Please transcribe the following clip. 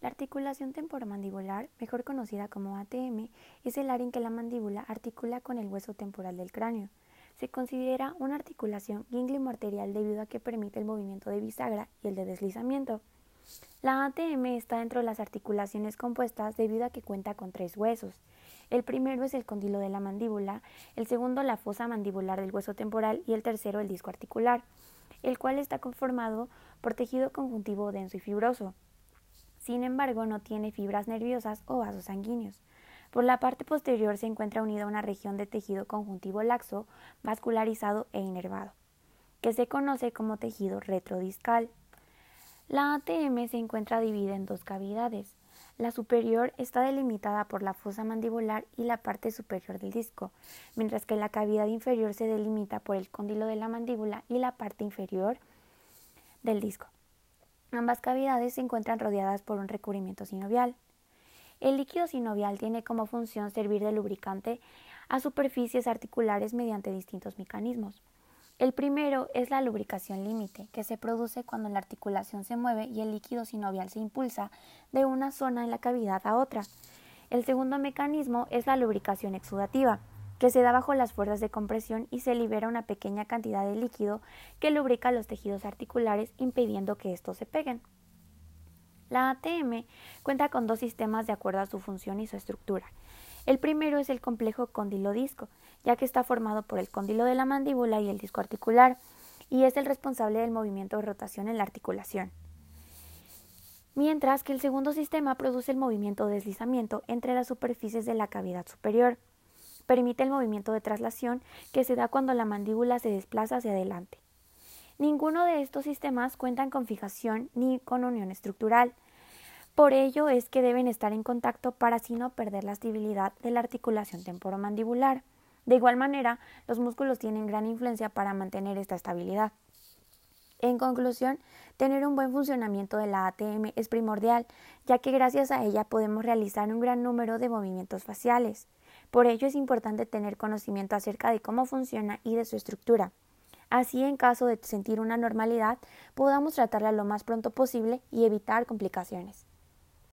La articulación temporomandibular, mejor conocida como ATM, es el área en que la mandíbula articula con el hueso temporal del cráneo. Se considera una articulación ganglio-arterial debido a que permite el movimiento de bisagra y el de deslizamiento. La ATM está dentro de las articulaciones compuestas debido a que cuenta con tres huesos. El primero es el condilo de la mandíbula, el segundo la fosa mandibular del hueso temporal y el tercero el disco articular, el cual está conformado por tejido conjuntivo denso y fibroso. Sin embargo, no tiene fibras nerviosas o vasos sanguíneos. Por la parte posterior se encuentra unida una región de tejido conjuntivo laxo, vascularizado e inervado, que se conoce como tejido retrodiscal. La ATM se encuentra dividida en dos cavidades. La superior está delimitada por la fosa mandibular y la parte superior del disco, mientras que la cavidad inferior se delimita por el cóndilo de la mandíbula y la parte inferior del disco. Ambas cavidades se encuentran rodeadas por un recubrimiento sinovial. El líquido sinovial tiene como función servir de lubricante a superficies articulares mediante distintos mecanismos. El primero es la lubricación límite, que se produce cuando la articulación se mueve y el líquido sinovial se impulsa de una zona en la cavidad a otra. El segundo mecanismo es la lubricación exudativa, que se da bajo las fuerzas de compresión y se libera una pequeña cantidad de líquido que lubrica los tejidos articulares impidiendo que estos se peguen. La ATM cuenta con dos sistemas de acuerdo a su función y su estructura. El primero es el complejo condilo-disco, ya que está formado por el cóndilo de la mandíbula y el disco articular, y es el responsable del movimiento de rotación en la articulación. Mientras que el segundo sistema produce el movimiento de deslizamiento entre las superficies de la cavidad superior. Permite el movimiento de traslación que se da cuando la mandíbula se desplaza hacia adelante. Ninguno de estos sistemas cuentan con fijación ni con unión estructural. Por ello es que deben estar en contacto para así no perder la estabilidad de la articulación temporomandibular. De igual manera, los músculos tienen gran influencia para mantener esta estabilidad. En conclusión, tener un buen funcionamiento de la ATM es primordial, ya que gracias a ella podemos realizar un gran número de movimientos faciales. Por ello es importante tener conocimiento acerca de cómo funciona y de su estructura. Así, en caso de sentir una normalidad, podamos tratarla lo más pronto posible y evitar complicaciones.